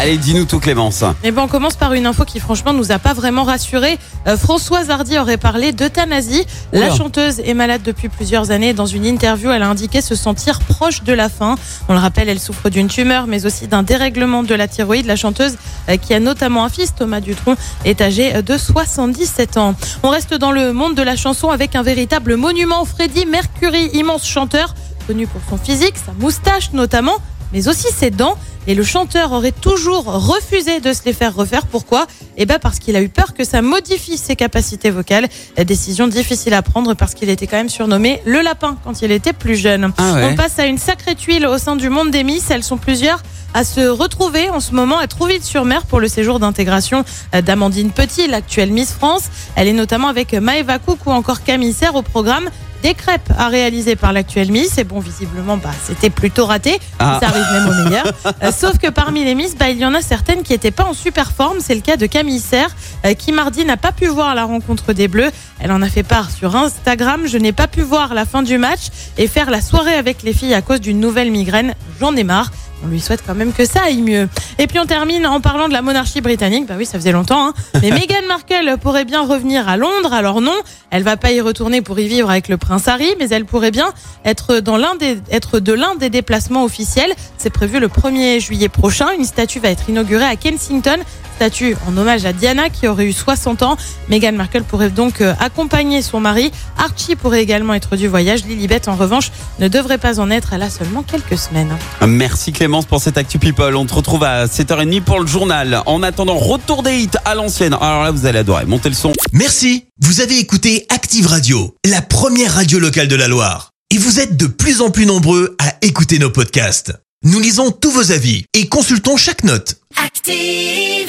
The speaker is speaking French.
Allez, dis-nous tout Clémence. Eh ben, on commence par une info qui franchement nous a pas vraiment rassurés. Euh, Françoise Hardy aurait parlé d'euthanasie. La chanteuse est malade depuis plusieurs années. Dans une interview, elle a indiqué se sentir proche de la fin. On le rappelle, elle souffre d'une tumeur, mais aussi d'un dérèglement de la thyroïde. La chanteuse, euh, qui a notamment un fils, Thomas Dutronc, est âgée euh, de 77 ans. On reste dans le monde de la chanson avec un véritable monument. Freddie Mercury, immense chanteur, connu pour son physique, sa moustache notamment, mais aussi ses dents. Et le chanteur aurait toujours refusé de se les faire refaire. Pourquoi? Eh ben parce qu'il a eu peur que ça modifie ses capacités vocales. La décision difficile à prendre parce qu'il était quand même surnommé le lapin quand il était plus jeune. Ah ouais. On passe à une sacrée tuile au sein du monde des Miss. Elles sont plusieurs à se retrouver en ce moment à Trouville-sur-Mer pour le séjour d'intégration d'Amandine Petit, l'actuelle Miss France. Elle est notamment avec Maëva Cook ou encore Camille Serre au programme des crêpes à réaliser par l'actuelle Miss. Et bon, visiblement, bah, c'était plutôt raté. Ah. Ça arrive même au meilleur. Euh, sauf que parmi les Miss, bah, il y en a certaines qui n'étaient pas en super forme. C'est le cas de Camille Serre, euh, qui mardi n'a pas pu voir la rencontre des Bleus. Elle en a fait part sur Instagram. Je n'ai pas pu voir la fin du match et faire la soirée avec les filles à cause d'une nouvelle migraine. J'en ai marre. On lui souhaite quand même que ça aille mieux. Et puis on termine en parlant de la monarchie britannique. Bah oui, ça faisait longtemps. Hein. Mais Meghan Markle pourrait bien revenir à Londres. Alors non, elle va pas y retourner pour y vivre avec le prince Harry, mais elle pourrait bien être dans l'un des être de l'un des déplacements officiels. C'est prévu le 1er juillet prochain. Une statue va être inaugurée à Kensington. Statue en hommage à Diana qui aurait eu 60 ans. Meghan Markle pourrait donc euh, accompagner son mari. Archie pourrait également être du voyage. Lilibet en revanche ne devrait pas en être. Elle a seulement quelques semaines. Merci Clémence pour cette Actu People. On te retrouve à 7h30 pour le journal. En attendant, retour des hits à l'ancienne. Alors là, vous allez adorer. Montez le son. Merci, vous avez écouté Active Radio, la première radio locale de la Loire. Et vous êtes de plus en plus nombreux à écouter nos podcasts. Nous lisons tous vos avis et consultons chaque note. Active.